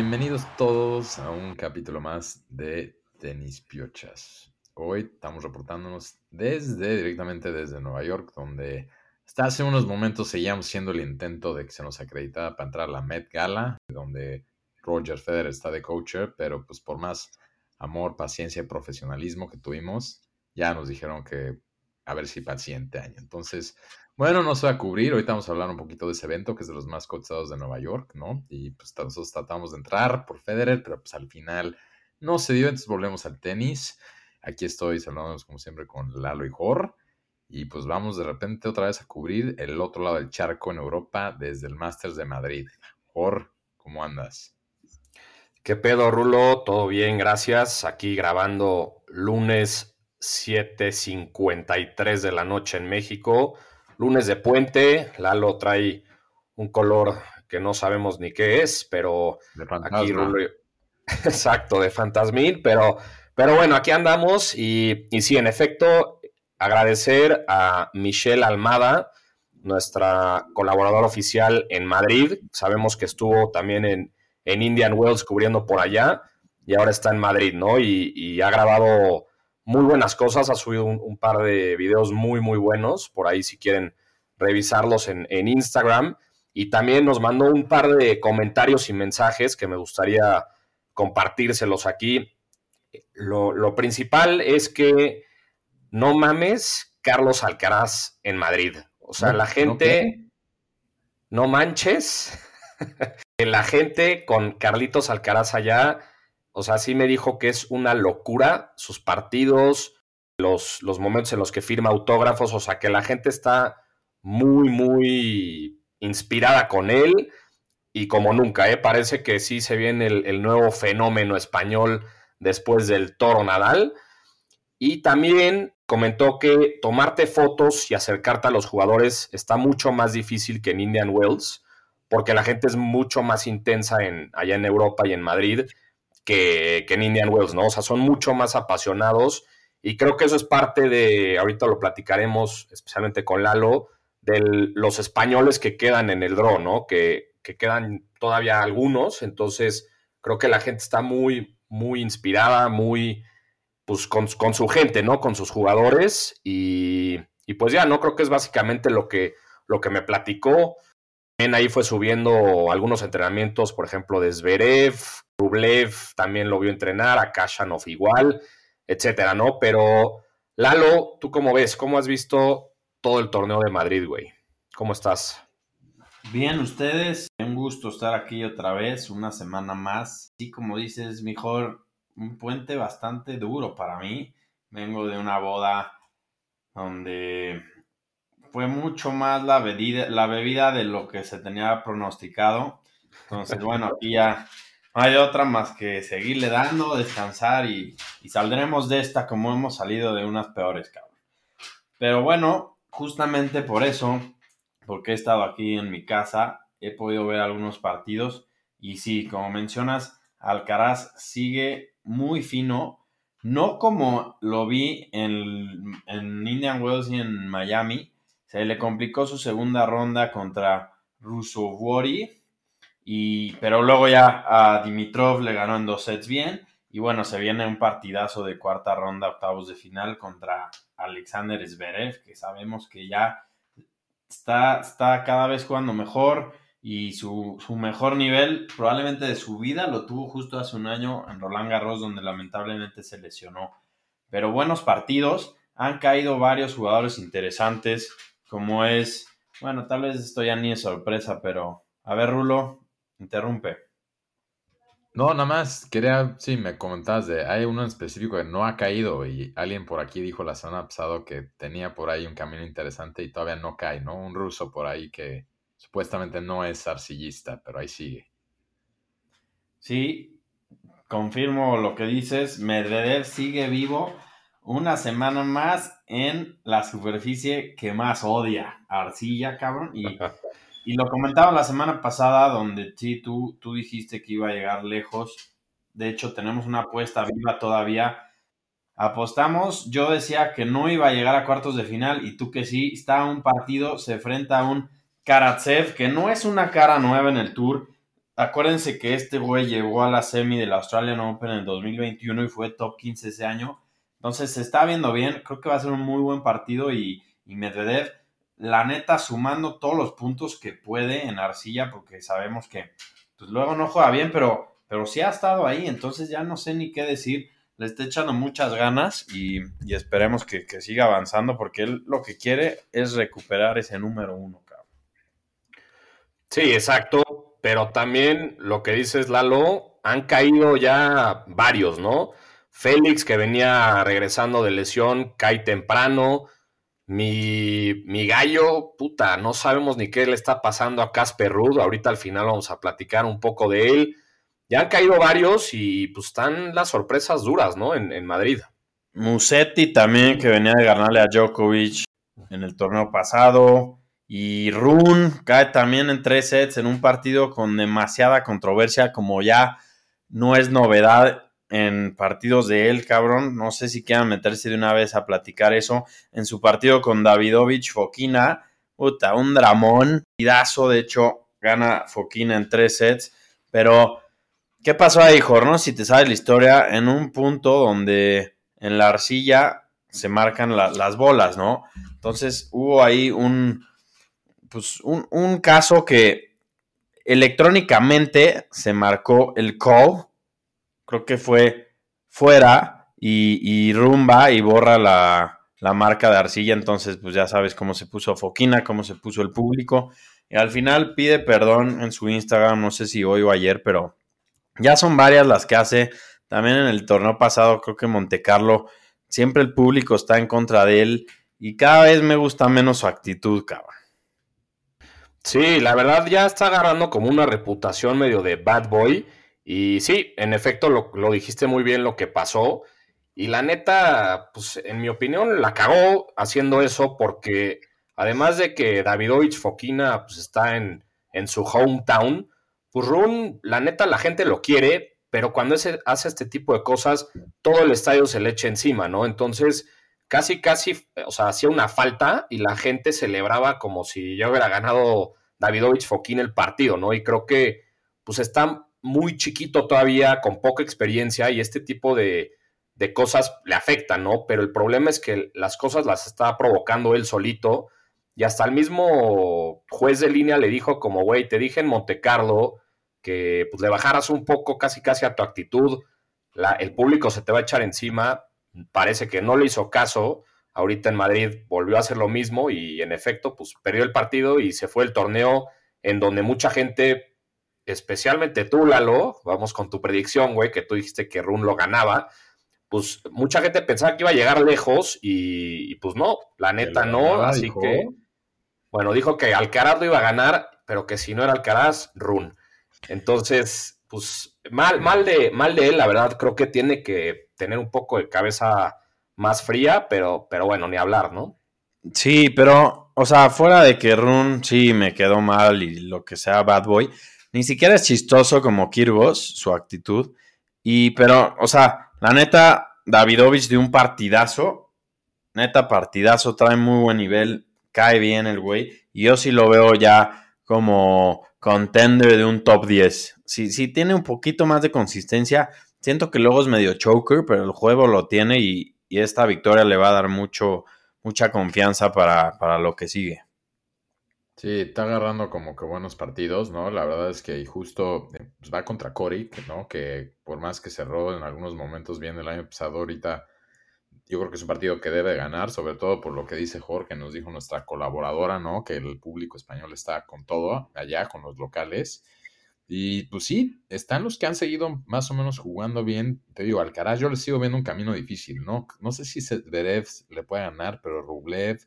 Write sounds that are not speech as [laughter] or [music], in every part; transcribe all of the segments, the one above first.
Bienvenidos todos a un capítulo más de Tenis Piochas. Hoy estamos reportándonos desde, directamente desde Nueva York, donde hasta hace unos momentos seguíamos siendo el intento de que se nos acreditara para entrar a la Met Gala, donde Roger Federer está de coacher, pero pues por más amor, paciencia y profesionalismo que tuvimos, ya nos dijeron que a ver si para el siguiente año. Entonces, bueno, no se va a cubrir. Ahorita vamos a hablar un poquito de ese evento, que es de los más cotizados de Nueva York, ¿no? Y pues nosotros tratamos de entrar por Federer, pero pues al final no se dio, entonces volvemos al tenis. Aquí estoy saludándonos como siempre con Lalo y Jor. Y pues vamos de repente otra vez a cubrir el otro lado del charco en Europa desde el Masters de Madrid. Jor, ¿cómo andas? ¿Qué pedo, Rulo? Todo bien, gracias. Aquí grabando lunes 7.53 de la noche en México. Lunes de puente. Lalo trae un color que no sabemos ni qué es, pero aquí Rulo. [laughs] Exacto, de fantasmín, pero, pero bueno, aquí andamos y, y sí, en efecto, agradecer a Michelle Almada, nuestra colaboradora oficial en Madrid. Sabemos que estuvo también en, en Indian Wells cubriendo por allá y ahora está en Madrid, ¿no? Y, ha grabado muy buenas cosas, ha subido un, par de videos muy, muy buenos, por ahí si quieren revisarlos en, Instagram. Y también nos mandó un par de comentarios y mensajes que me gustaría compartírselos aquí. Lo, lo principal es que no mames Carlos Alcaraz en Madrid. O sea, la gente, no, no manches. [laughs] la gente con Carlitos Alcaraz allá, o sea, sí me dijo que es una locura sus partidos, los, los momentos en los que firma autógrafos, o sea, que la gente está muy, muy inspirada con él y como nunca, ¿eh? parece que sí se viene el, el nuevo fenómeno español después del toro Nadal. Y también comentó que tomarte fotos y acercarte a los jugadores está mucho más difícil que en Indian Wells, porque la gente es mucho más intensa en, allá en Europa y en Madrid que, en Indian Wells, ¿no? O sea, son mucho más apasionados y creo que eso es parte de, ahorita lo platicaremos especialmente con Lalo, de los españoles que quedan en el draw, ¿no? Que, que quedan todavía algunos, entonces creo que la gente está muy, muy inspirada, muy pues con, su gente, ¿no? Con sus jugadores y, pues ya, ¿no? Creo que es básicamente lo que, lo que me platicó. También ahí fue subiendo algunos entrenamientos, por ejemplo, de Zverev, Rublev también lo vio entrenar, a Kashanov igual, etcétera, ¿no? Pero Lalo, ¿tú cómo ves? ¿Cómo has visto todo el torneo de Madrid, güey? ¿Cómo estás? Bien, ustedes, un gusto estar aquí otra vez, una semana más. Sí, como dices, mejor un puente bastante duro para mí. Vengo de una boda donde fue mucho más la bebida, la bebida de lo que se tenía pronosticado. Entonces, bueno, aquí ya no hay otra más que seguirle dando, descansar y, saldremos de esta como hemos salido de unas peores, cabrón. Pero bueno, justamente por eso, porque he estado aquí en mi casa, he podido ver algunos partidos y sí, como mencionas, Alcaraz sigue muy fino, no como lo vi en, Indian Wells y en Miami. Se le complicó su segunda ronda contra Rusovori, pero luego ya a Dimitrov le ganó en dos sets bien. Y bueno, se viene un partidazo de cuarta ronda, octavos de final contra Alexander Zverev, que sabemos que ya está, está cada vez jugando mejor y su, mejor nivel probablemente de su vida lo tuvo justo hace un año en Roland Garros donde lamentablemente se lesionó. Pero buenos partidos, han caído varios jugadores interesantes como es, bueno, tal vez esto ya ni es sorpresa, pero a ver Rulo, interrumpe. No, nada más quería, sí, me comentabas de, hay uno en específico que no ha caído y alguien por aquí dijo la semana pasada que tenía por ahí un camino interesante y todavía no cae, ¿no? Un ruso por ahí que, Supuestamente no es arcillista, pero ahí sigue. Sí, confirmo lo que dices. Medvedev sigue vivo una semana más en la superficie que más odia. Arcilla, cabrón. Y, [laughs] y lo comentaba la semana pasada, donde sí, tú, tú dijiste que iba a llegar lejos. De hecho, tenemos una apuesta viva todavía. Apostamos, yo decía que no iba a llegar a cuartos de final y tú que sí, está un partido, se enfrenta a un Karatsev, que no es una cara nueva en el Tour. acuérdense que este güey llegó a la semi del Australian Open en el 2021 y fue top 15 ese año. Entonces se está viendo bien, creo que va a ser un muy buen partido y, y Medvedev, la neta, sumando todos los puntos que puede en arcilla, porque sabemos que pues, luego no juega bien, pero, pero sí ha estado ahí, entonces ya no sé ni qué decir. Le está echando muchas ganas y, esperemos que, que, siga avanzando, porque él lo que quiere es recuperar ese número uno. Sí, exacto, pero también lo que dices, Lalo, han caído ya varios, ¿no? Félix, que venía regresando de lesión, cae temprano. Mi, mi, gallo, puta, no sabemos ni qué le está pasando a Casper Ruud. Ahorita al final vamos a platicar un poco de él. Ya han caído varios y pues están las sorpresas duras, ¿no? En, en Madrid. Musetti también, que venía de ganarle a Djokovic en el torneo pasado. Y Run cae también en tres sets en un partido con demasiada controversia, como ya no es novedad en partidos de él, cabrón. No sé si quieran meterse de una vez a platicar eso. En su partido con Davidovich Fokina, puta, un dramón, pidazo, de hecho, gana Fokina en tres sets. Pero, ¿qué pasó ahí, Jorno? Si te sabes la historia, en un punto donde en la arcilla se marcan las bolas, ¿no? Entonces hubo ahí un, pues, un, un caso que electrónicamente se marcó el call creo que fue fuera y, rumba y borra la, marca de arcilla, entonces pues ya sabes cómo se puso Foquina, cómo se puso el público. Y al final pide perdón en su Instagram, no sé si hoy o ayer, pero ya son varias las que hace. También en el torneo pasado, creo que Monte Carlo, siempre el público está en contra de él y cada vez me gusta menos su actitud, cabrón. Sí, la verdad ya está agarrando como una reputación medio de bad boy y sí, en efecto, lo, dijiste muy bien lo que pasó. Y la neta, pues en mi opinión, la cagó haciendo eso porque además de que Davidovich Fokina pues, está en, en su hometown, pues Run, la neta, la gente lo quiere, pero cuando ese, hace este tipo de cosas, todo el estadio se le echa encima, ¿no? Entonces, casi, casi, o sea, hacía una falta y la gente celebraba como si ya hubiera ganado Davidovich Fokina el partido, ¿no? Y creo que, pues están muy chiquito todavía, con poca experiencia, y este tipo de, cosas le afectan, ¿no? Pero el problema es que las cosas las está provocando él solito, y hasta el mismo juez de línea le dijo como, güey, te dije en Monte Carlo que pues, le bajaras un poco casi casi a tu actitud, el público se te va a echar encima, parece que no le hizo caso, ahorita en Madrid volvió a hacer lo mismo y en efecto, pues perdió el partido y se fue el torneo en donde mucha gente especialmente tú, Lalo, vamos con tu predicción, güey, que tú dijiste que Run lo ganaba, pues mucha gente pensaba que iba a llegar lejos y, pues no, la neta no, así que, bueno, dijo que Alcaraz lo iba a ganar, pero que si no era Alcaraz, Run. Entonces, pues mal, mal, de, mal de él, la verdad, creo que tiene que tener un poco de cabeza más fría, pero, pero bueno, ni hablar, ¿no? Sí, pero, o sea, fuera de que Run sí me quedó mal y lo que sea Bad Boy, ni siquiera es chistoso como Kirgos, su actitud. Y, pero, o sea, la neta, Davidovich de un partidazo, neta partidazo, trae muy buen nivel, cae bien el güey. Y yo sí lo veo ya como contender de un top 10. Si, si tiene un poquito más de consistencia, siento que luego es medio choker, pero el juego lo tiene y, esta victoria le va a dar mucho, mucha confianza para, para lo que sigue. Sí, está agarrando como que buenos partidos, ¿no? La verdad es que justo eh, pues, va contra Cory, ¿no? Que por más que cerró en algunos momentos bien el año pasado, ahorita yo creo que es un partido que debe ganar, sobre todo por lo que dice Jorge, nos dijo nuestra colaboradora, ¿no? Que el público español está con todo allá, con los locales. Y pues sí, están los que han seguido más o menos jugando bien. Te digo, Alcaraz yo le sigo viendo un camino difícil, ¿no? No sé si Zverev le puede ganar, pero Rublev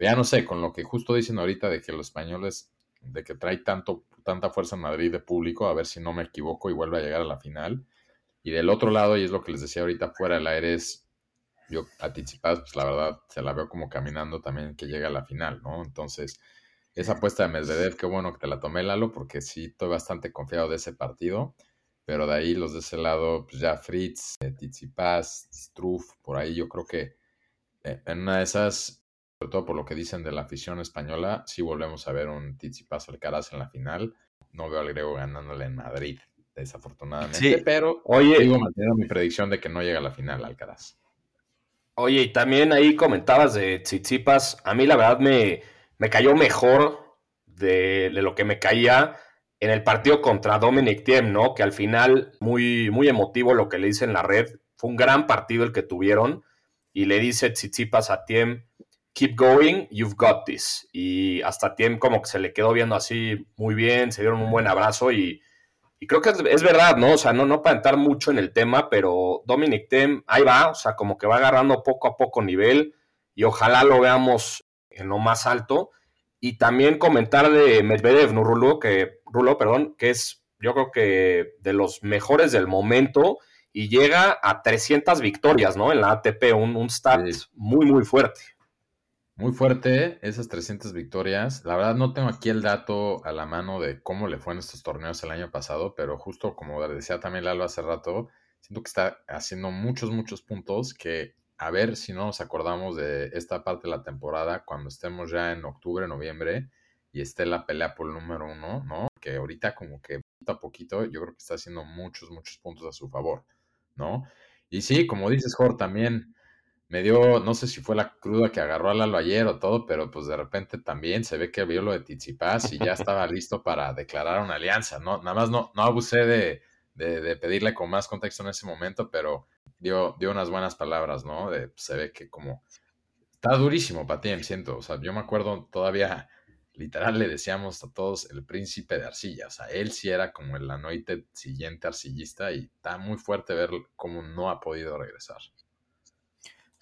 ya no sé, con lo que justo dicen ahorita de que los españoles, de que trae tanto, tanta fuerza en Madrid de público, a ver si no me equivoco y vuelve a llegar a la final. Y del otro lado, y es lo que les decía ahorita, fuera del aire es, yo a pues la verdad, se la veo como caminando también que llega a la final, ¿no? Entonces, esa apuesta de Medvedev, qué bueno que te la tomé, Lalo, porque sí estoy bastante confiado de ese partido. Pero de ahí los de ese lado, pues ya Fritz, eh, Tizipas, Struff, por ahí yo creo que eh, en una de esas sobre todo por lo que dicen de la afición española, si volvemos a ver un Tsitsipas Alcaraz en la final. no veo al griego ganándole en Madrid, desafortunadamente. pero oye, digo, mantengo mi predicción de que no llega a la final Alcaraz. Oye, y también ahí comentabas de Tsitsipas. A mí la verdad me, me cayó mejor de, lo que me caía en el partido contra Dominic Thiem, ¿no? Que al final, muy, muy emotivo lo que le dice en la red. Fue un gran partido el que tuvieron. Y le dice Tsitsipas a Thiem, keep going, you've got this. Y hasta Thiem como que se le quedó viendo así muy bien, se dieron un buen abrazo y, creo que es, verdad, ¿no? O sea, no, no para entrar mucho en el tema, pero Dominic Thiem ahí va, o sea, como que va agarrando poco a poco nivel y ojalá lo veamos en lo más alto. Y también comentar de Medvedev, ¿no, Rulo? Que, Rulo, perdón, que es yo creo que de los mejores del momento y llega a 300 victorias, ¿no? En la ATP, un, un stat muy, muy fuerte. Muy fuerte esas 300 victorias. La verdad no tengo aquí el dato a la mano de cómo le fue en estos torneos el año pasado, pero justo como decía también Lalo hace rato, siento que está haciendo muchos, muchos puntos que a ver si no nos acordamos de esta parte de la temporada cuando estemos ya en octubre, noviembre y esté la pelea por el número uno, ¿no? Que ahorita como que poquito a poquito yo creo que está haciendo muchos, muchos puntos a su favor, ¿no? Y sí, como dices, Jorge, también me dio, no sé si fue la cruda que agarró a Lalo ayer o todo, pero pues de repente también se ve que vio lo de Tizipas y ya estaba listo para declarar una alianza, ¿no? Nada más no, no abusé de, de, pedirle con más contexto en ese momento, pero dio, dio unas buenas palabras, ¿no? De, se ve que como está durísimo para ti, siento, o sea, yo me acuerdo todavía, literal le decíamos a todos el príncipe de arcilla, o sea, él sí era como el anoite siguiente arcillista y está muy fuerte ver cómo no ha podido regresar.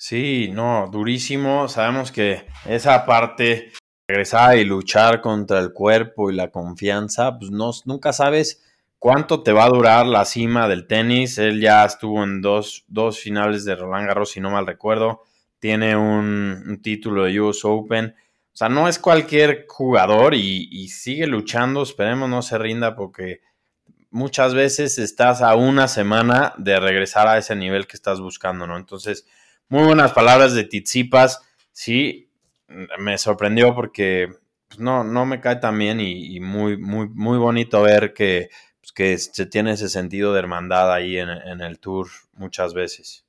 Sí, no, durísimo. Sabemos que esa parte, regresar y luchar contra el cuerpo y la confianza, pues no, nunca sabes cuánto te va a durar la cima del tenis. Él ya estuvo en dos, dos finales de Roland Garros, si no mal recuerdo. Tiene un, título de US Open. O sea, no es cualquier jugador y, y sigue luchando. Esperemos no se rinda porque muchas veces estás a una semana de regresar a ese nivel que estás buscando, ¿no? Entonces, muy buenas palabras de Tizipas. Sí, me sorprendió porque pues, no, no me cae tan bien y, muy, muy, muy bonito ver que, pues, que se tiene ese sentido de hermandad ahí en, el tour muchas veces.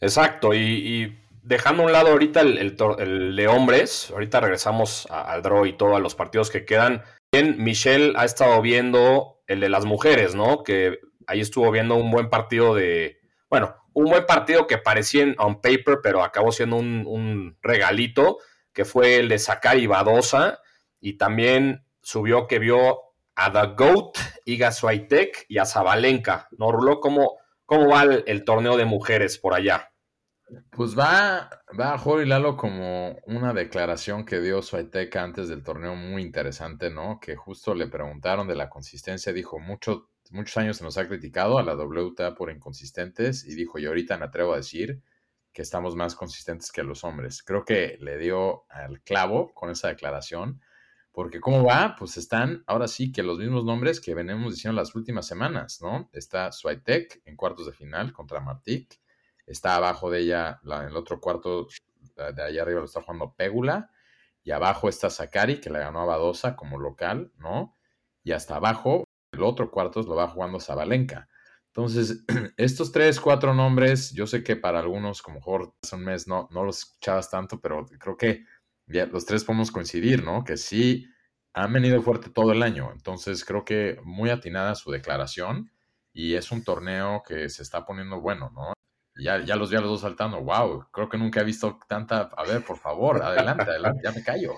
Exacto, y, dejando a un lado ahorita el, de hombres, ahorita regresamos al draw y todo, a los partidos que quedan. Bien, Michelle ha estado viendo el de las mujeres, ¿no? Que ahí estuvo viendo un buen partido de, bueno, un buen partido que parecía on paper, pero acabó siendo un, regalito, que fue el de Sakari Badosa, y también subió que vio a The Goat, Iga Swiatek y a Zabalenka, ¿no, Rulo? ¿Cómo, cómo va el, torneo de mujeres por allá? Pues va, va a Jorge Lalo como una declaración que dio Swiatek antes del torneo muy interesante, ¿no? Que justo le preguntaron de la consistencia, dijo, mucho muchos años se nos ha criticado a la WTA por inconsistentes y dijo, y ahorita me atrevo a decir que estamos más consistentes que los hombres. Creo que le dio al clavo con esa declaración, porque ¿cómo va? Pues están ahora sí que los mismos nombres que venimos diciendo las últimas semanas, ¿no? Está Swiatek en cuartos de final contra Martik, está abajo de ella, en el otro cuarto de allá arriba lo está jugando Pégula, y abajo está Sakari, que le ganó a Badosa como local, ¿no? Y hasta abajo el otro cuartos lo va jugando Zabalenka. Entonces, [clears throat] estos tres, cuatro nombres, yo sé que para algunos, como mejor hace un mes no, no los escuchabas tanto, pero creo que los tres podemos coincidir, ¿no? Que sí han venido fuerte todo el año. Entonces, creo que muy atinada su declaración y es un torneo que se está poniendo bueno, ¿no? Ya, ya los vi a los dos saltando. ¡Wow! Creo que nunca he visto tanta. A ver, por favor, adelante, adelante, ya me callo.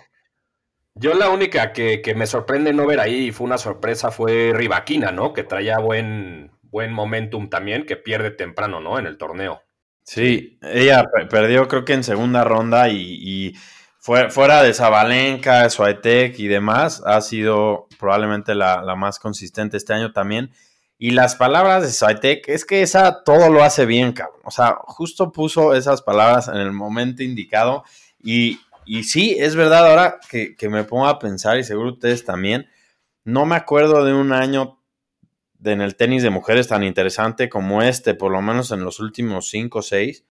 Yo la única que, me sorprende no ver ahí y fue una sorpresa fue Rivaquina, ¿no? Que traía buen, buen momentum también, que pierde temprano, ¿no? En el torneo. Sí, ella perdió creo que en segunda ronda y, fuera de Zabalenka, Suaitec y demás, ha sido probablemente la, más consistente este año también. Y las palabras de Swiatek, es que esa todo lo hace bien, cabrón. O sea, justo puso esas palabras en el momento indicado y y sí, es verdad, ahora que, me pongo a pensar, y seguro ustedes también, no me acuerdo de un año en el tenis de mujeres tan interesante como este, por lo menos en los últimos 5 o 6.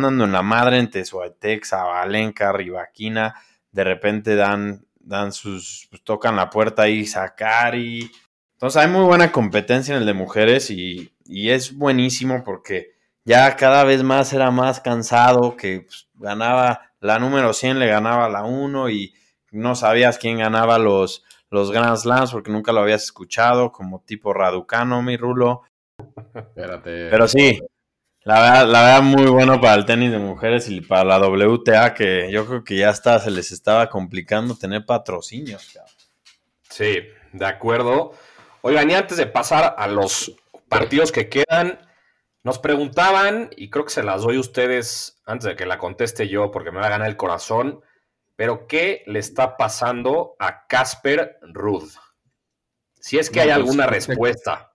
Andando en la madre entre Suatex, Avalenca, Rivaquina, de repente dan dan sus, pues, tocan la puerta ahí, sacar y... Entonces hay muy buena competencia en el de mujeres y, y es buenísimo porque ya cada vez más era más cansado, que pues, ganaba la número 100, le ganaba la 1 y no sabías quién ganaba los, los Grand Slams porque nunca lo habías escuchado, como tipo Raducano, mi Rulo. Espérate. Pero sí, la verdad, la verdad muy bueno para el tenis de mujeres y para la WTA, que yo creo que ya está, se les estaba complicando tener patrocinios. Sí, de acuerdo. Oigan, y antes de pasar a los partidos que quedan, nos preguntaban, y creo que se las doy a ustedes antes de que la conteste yo, porque me va a ganar el corazón, pero ¿qué le está pasando a Casper Ruth? Si es que hay pues, alguna respuesta.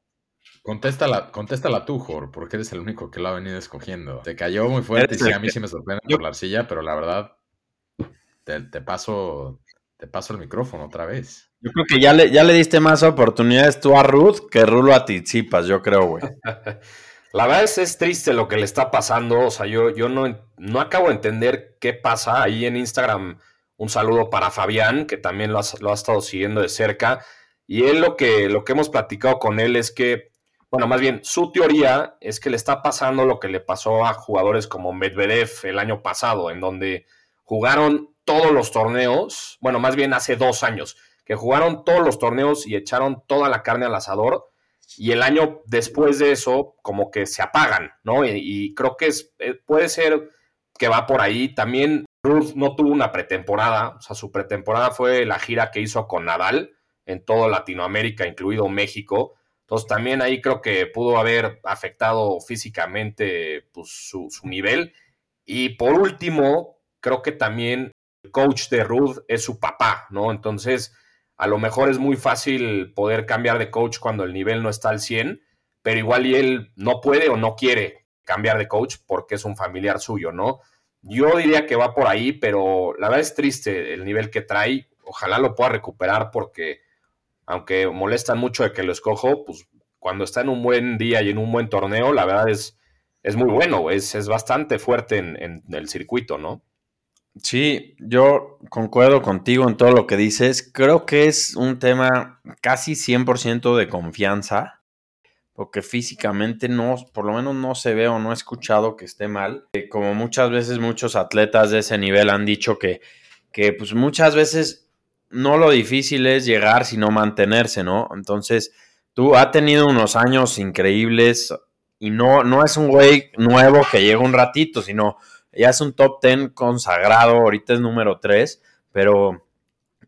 Contéstala, contéstala tú, Jor, porque eres el único que lo ha venido escogiendo. Te cayó muy fuerte y sí, a mí sí me sorprende por la arcilla, pero la verdad, te, paso, te paso el micrófono otra vez. Yo creo que ya le, ya le diste más oportunidades tú a Ruth que Rulo a Tizipas, yo creo, güey. [laughs] La verdad es, es triste lo que le está pasando. O sea, yo, yo no, no acabo de entender qué pasa. Ahí en Instagram, un saludo para Fabián, que también lo ha, lo ha estado siguiendo de cerca. Y él lo que, lo que hemos platicado con él es que, bueno, más bien, su teoría es que le está pasando lo que le pasó a jugadores como Medvedev el año pasado, en donde jugaron todos los torneos, bueno, más bien hace dos años, que jugaron todos los torneos y echaron toda la carne al asador y el año después de eso como que se apagan, ¿no? Y, creo que es, eh, puede ser que va por ahí. También Ruth no tuvo una pretemporada, o sea, su pretemporada fue la gira que hizo con Nadal en toda Latinoamérica, incluido México. Entonces también ahí creo que pudo haber afectado físicamente pues, su, su nivel. Y por último, creo que también el coach de Ruth es su papá, ¿no? Entonces a lo mejor es muy fácil poder cambiar de coach cuando el nivel no está al 100, pero igual y él no puede o no quiere cambiar de coach porque es un familiar suyo, ¿no? Yo diría que va por ahí, pero la verdad es triste el nivel que trae. Ojalá lo pueda recuperar porque, aunque molesta mucho de que lo escojo, pues cuando está en un buen día y en un buen torneo, la verdad es, es muy bueno, es, es bastante fuerte en, en el circuito, ¿no? Sí, yo concuerdo contigo en todo lo que dices. Creo que es un tema casi 100% de confianza, porque físicamente no, por lo menos no se ve o no he escuchado que esté mal. Eh, como muchas veces muchos atletas de ese nivel han dicho que, que pues muchas veces no lo difícil es llegar, sino mantenerse, ¿no? Entonces, tú has tenido unos años increíbles y no, no es un güey nuevo que llega un ratito, sino ya es un top 10 consagrado, ahorita es número 3, pero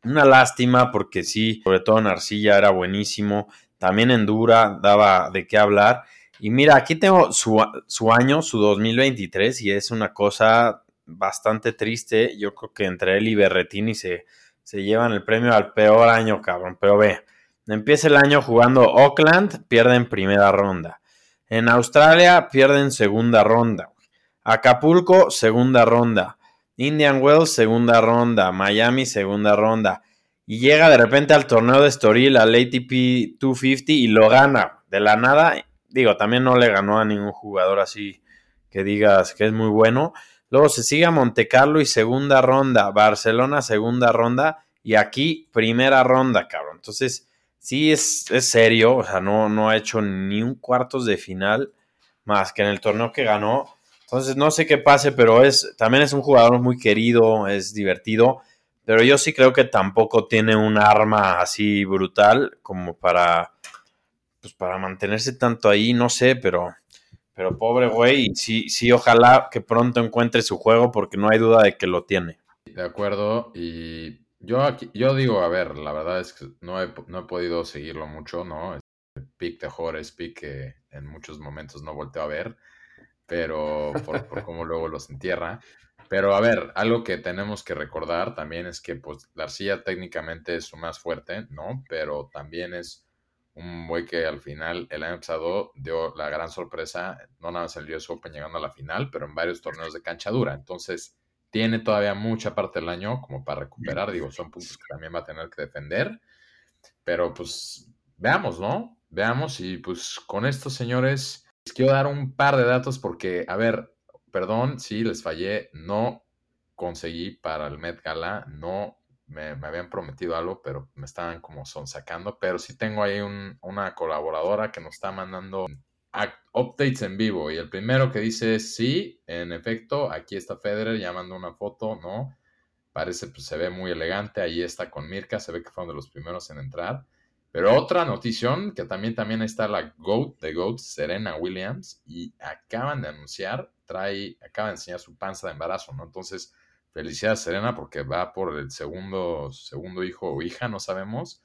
una lástima porque sí, sobre todo en Arcilla era buenísimo, también en Dura daba de qué hablar. Y mira, aquí tengo su, año, su 2023, y es una cosa bastante triste. Yo creo que entre él y Berretini se, se llevan el premio al peor año, cabrón. Pero ve, empieza el año jugando Oakland, pierden primera ronda. En Australia pierden segunda ronda. Acapulco, segunda ronda. Indian Wells, segunda ronda. Miami, segunda ronda. Y llega de repente al torneo de Estoril, al ATP 250 y lo gana. De la nada, digo, también no le ganó a ningún jugador así que digas que es muy bueno. Luego se sigue a Monte Carlo y segunda ronda. Barcelona, segunda ronda. Y aquí, primera ronda, cabrón. Entonces, sí es, es serio. O sea, no, no ha hecho ni un cuartos de final más que en el torneo que ganó entonces, no sé qué pase, pero es también es un jugador muy querido, es divertido, pero yo sí creo que tampoco tiene un arma así brutal como para pues para mantenerse tanto ahí, no sé, pero pero pobre güey, sí sí ojalá que pronto encuentre su juego porque no hay duda de que lo tiene. De acuerdo, y yo aquí, yo digo, a ver, la verdad es que no he, no he podido seguirlo mucho, ¿no? El pick de Jorge, pick que en muchos momentos no volteo a ver pero por, por [laughs] cómo luego los entierra. Pero a ver, algo que tenemos que recordar también es que pues la arcilla técnicamente es su más fuerte, ¿no? Pero también es un güey que al final el año pasado dio la gran sorpresa, no nada el US Open llegando a la final, pero en varios torneos de cancha dura. Entonces, tiene todavía mucha parte del año como para recuperar. Digo, son puntos que también va a tener que defender. Pero pues veamos, ¿no? Veamos y pues con estos señores quiero dar un par de datos porque, a ver, perdón si les fallé, no conseguí para el Met Gala, no me, habían prometido algo, pero me estaban como son sacando. Pero sí tengo ahí una colaboradora que nos está mandando updates en vivo. Y el primero que dice sí, en efecto, aquí está Federer, ya mandó una foto, ¿no? Parece, pues se ve muy elegante. Ahí está con Mirka, se ve que fue uno de los primeros en entrar. Pero otra notición, que también, también está la GOAT de GOAT, Serena Williams, y acaban de anunciar, trae, acaba de enseñar su panza de embarazo, ¿no? Entonces, felicidades Serena porque va por el segundo, segundo hijo o hija, no sabemos.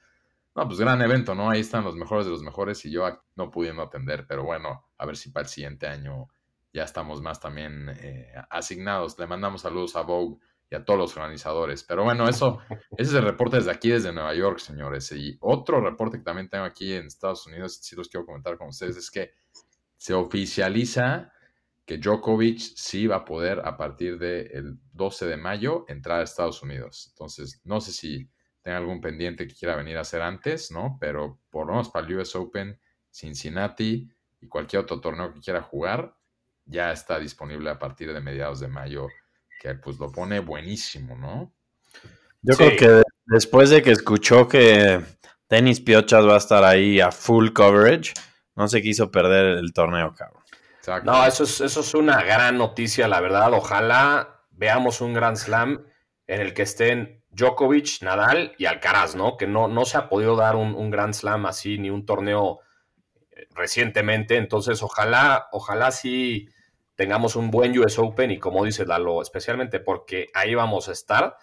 No, pues gran evento, ¿no? Ahí están los mejores de los mejores y yo no pudiendo atender, pero bueno, a ver si para el siguiente año ya estamos más también eh, asignados. Le mandamos saludos a Vogue y a todos los organizadores. Pero bueno, eso, [laughs] ese es el reporte desde aquí, desde Nueva York, señores. Y otro reporte que también tengo aquí en Estados Unidos, si los quiero comentar con ustedes, es que se oficializa que Djokovic sí va a poder a partir del 12 de mayo entrar a Estados Unidos. Entonces, no sé si tenga algún pendiente que quiera venir a hacer antes, ¿no? Pero por lo menos para el US Open, Cincinnati y cualquier otro torneo que quiera jugar, ya está disponible a partir de mediados de mayo, que pues lo pone buenísimo, ¿no? Yo creo que después de que escuchó que Tenis Piochas va a estar ahí a full coverage, no se quiso perder el torneo, cabrón. No, eso es, eso es una gran noticia, la verdad. Ojalá veamos un Grand Slam en el que estén Djokovic, Nadal y Alcaraz, ¿no? Que no, no se ha podido dar un, un Grand Slam así, ni un torneo eh, recientemente. Entonces, ojalá, ojalá sí tengamos un buen US Open y como dice Lalo, especialmente porque ahí vamos a estar.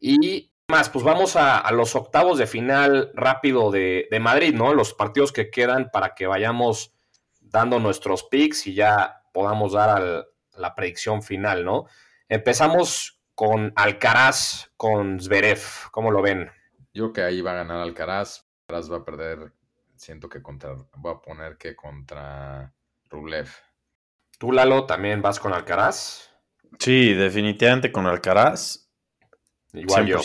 Y más, pues vamos a, los octavos de final rápido de, Madrid, ¿no? Los partidos que quedan para que vayamos dando nuestros picks y ya podamos dar al, la predicción final, ¿no? Empezamos con Alcaraz, con Zverev. ¿Cómo lo ven? Yo que ahí va a ganar Alcaraz. Alcaraz va a perder, siento que contra, voy a poner que contra Rublev. ¿Tú, Lalo, también vas con Alcaraz? Sí, definitivamente con Alcaraz. Igual yo.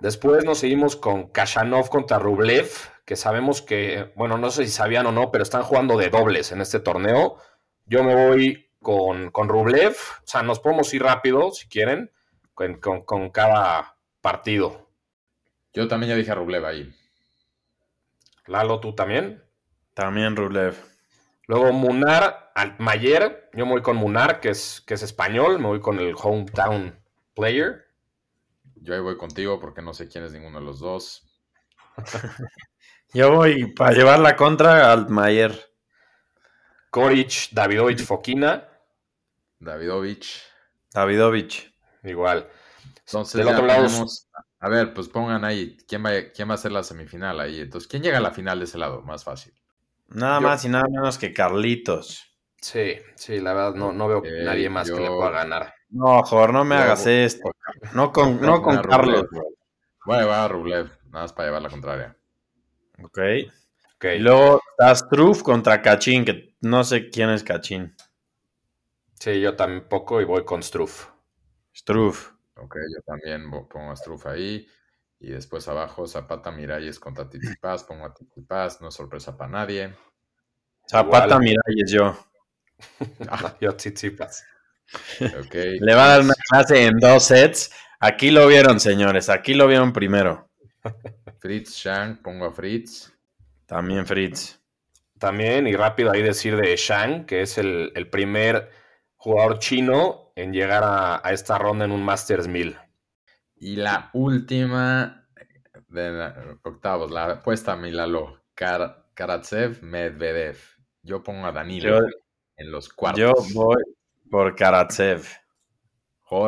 Después nos seguimos con Kashanov contra Rublev, que sabemos que, bueno, no sé si sabían o no, pero están jugando de dobles en este torneo. Yo me voy con, con Rublev. O sea, nos podemos ir rápido, si quieren, con, cada partido. Yo también ya dije a Rublev ahí. Lalo, ¿tú también? También Rublev. Luego Munar, Mayer, yo me voy con Munar, que es, que es español, me voy con el hometown player. Yo ahí voy contigo porque no sé quién es ninguno de los dos. yo voy para llevar la contra al Mayer. Koric, Davidovich, Fokina. Davidovich. Davidovich. Igual. Entonces, del otro lado. a ver, pues pongan ahí quién va, quién va a ser la semifinal ahí. Entonces, ¿quién llega a la final de ese lado? Más fácil. Nada más y nada menos que Carlitos. Sí, sí, la verdad no, no veo nadie más que le pueda ganar. No, joder, no me hagas esto. No con, no con Carlos. Voy a llevar a Rublev, nada más para llevar la contraria. Ok. okay. Y luego está Struff contra Cachín, que no sé quién es Cachín. Sí, yo tampoco y voy con Struff. Struff. Ok, yo también pongo a Struff ahí. Y después abajo Zapata Miralles contra Titipas. Pongo a Titipas, no es sorpresa para nadie. Zapata Miralles yo. [laughs] Ah, yo Titipas. Okay. Le va a dar una clase en dos sets. Aquí lo vieron, señores. Aquí lo vieron primero. Fritz Shang, pongo a Fritz. También Fritz. También, y rápido ahí decir de Shang, que es el, el primer jugador chino en llegar a, esta ronda en un Masters 1000. Y la última de octavos, la apuesta a Milalo, Karatsev, Medvedev. Yo pongo a Danilo en los cuartos. Yo voy por Karatsev.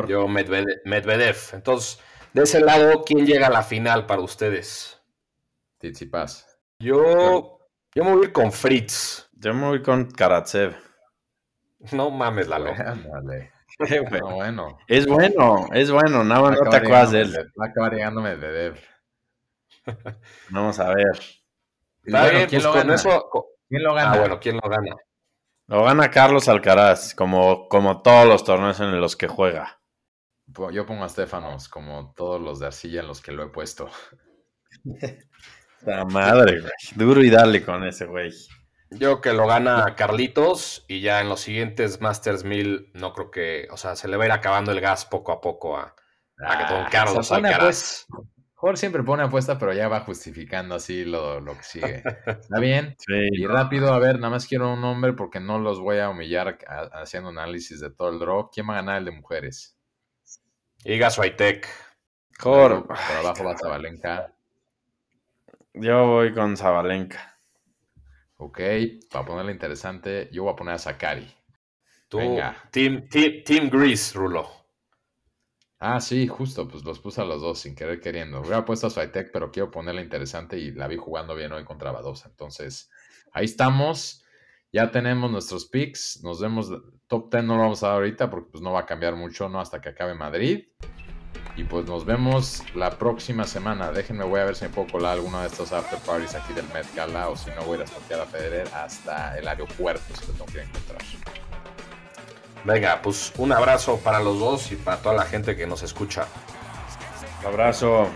Yo Medvedev. Entonces, de ese lado, ¿quién llega a la final para ustedes? Tizipas. Yo, yo me voy a ir con Fritz. Yo me voy con Karatsev. No mames, Lalo. [laughs] bueno. Es bueno, es bueno. Nada más no te acuerdas de él. Va a acabar llegándome de Dev. [laughs] Vamos a ver. ¿quién, pues lo gana? ¿quién lo gana? Ah, bueno, ¿quién lo gana? Lo gana Carlos Alcaraz, como, como todos los torneos en los que juega. Yo pongo a Stefanos, como todos los de arcilla en los que lo he puesto. [laughs] La madre, güey. Duro y dale con ese güey. Yo que lo gana Carlitos y ya en los siguientes Masters 1000 no creo que, o sea, se le va a ir acabando el gas poco a poco a, para que Don Carlos Alcaraz. Jorge siempre pone apuesta, pero ya va justificando así lo, lo que sigue. ¿Está bien? [laughs] y rápido, a ver, nada más quiero un nombre porque no los voy a humillar haciendo análisis de todo el draw. ¿Quién va a ganar el de mujeres? Iga Swiatek. Jorge. Por abajo va Zabalenka. Yo voy con Zabalenka. Ok, para ponerle interesante, yo voy a poner a Sakari. Tú, Venga. Team, team, team Grease, Rulo. Ah, sí, justo, pues los puse a los dos sin querer queriendo. Hubiera puesto a Swiatek, pero quiero ponerla interesante y la vi jugando bien hoy contra Badosa. Entonces, ahí estamos. Ya tenemos nuestros picks. Nos vemos. Top 10 no lo vamos a dar ahorita porque pues no va a cambiar mucho, ¿no? Hasta que acabe Madrid. Y pues nos vemos la próxima semana. Déjenme, voy a ver si me puedo colar alguna de estos after parties aquí del Met Gala o si no voy a ir a Santiago Federer hasta el aeropuerto si lo tengo que encontrar. Venga, pues un abrazo para los dos y para toda la gente que nos escucha. Un abrazo.